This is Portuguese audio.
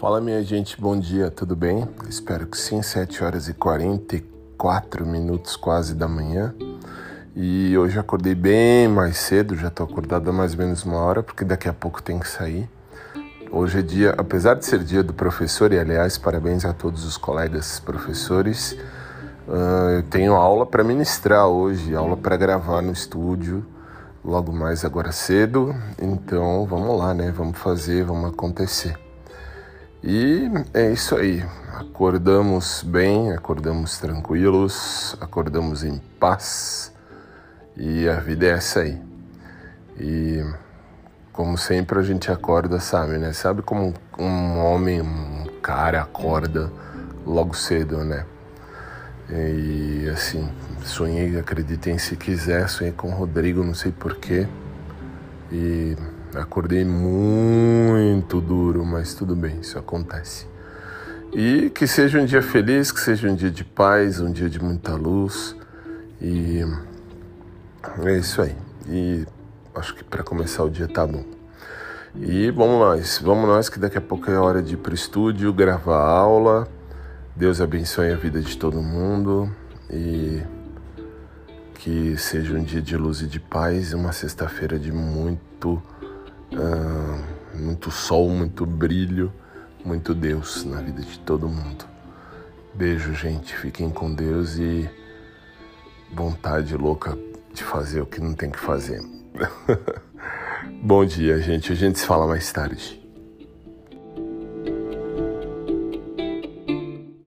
Fala minha gente, bom dia, tudo bem? Espero que sim, 7 horas e 44 minutos quase da manhã. E hoje acordei bem mais cedo, já tô acordado há mais ou menos uma hora, porque daqui a pouco tem que sair. Hoje é dia, apesar de ser dia do professor, e aliás, parabéns a todos os colegas professores, uh, eu tenho aula para ministrar hoje, aula para gravar no estúdio logo mais agora cedo. Então vamos lá, né? Vamos fazer, vamos acontecer. E é isso aí. Acordamos bem, acordamos tranquilos, acordamos em paz. E a vida é essa aí. E como sempre a gente acorda, sabe, né? Sabe como um homem, um cara acorda logo cedo, né? E assim, sonhei, acreditem se quiser, sonhei com o Rodrigo, não sei porquê. E acordei muito duro, mas tudo bem, isso acontece. E que seja um dia feliz, que seja um dia de paz, um dia de muita luz. E é isso aí. E acho que para começar o dia tá bom. E vamos nós, vamos nós que daqui a pouco é hora de ir pro estúdio, gravar aula Deus abençoe a vida de todo mundo e que seja um dia de luz e de paz, uma sexta-feira de muito, uh, muito sol, muito brilho, muito Deus na vida de todo mundo. Beijo, gente. Fiquem com Deus e vontade louca de fazer o que não tem que fazer. Bom dia, gente. A gente se fala mais tarde.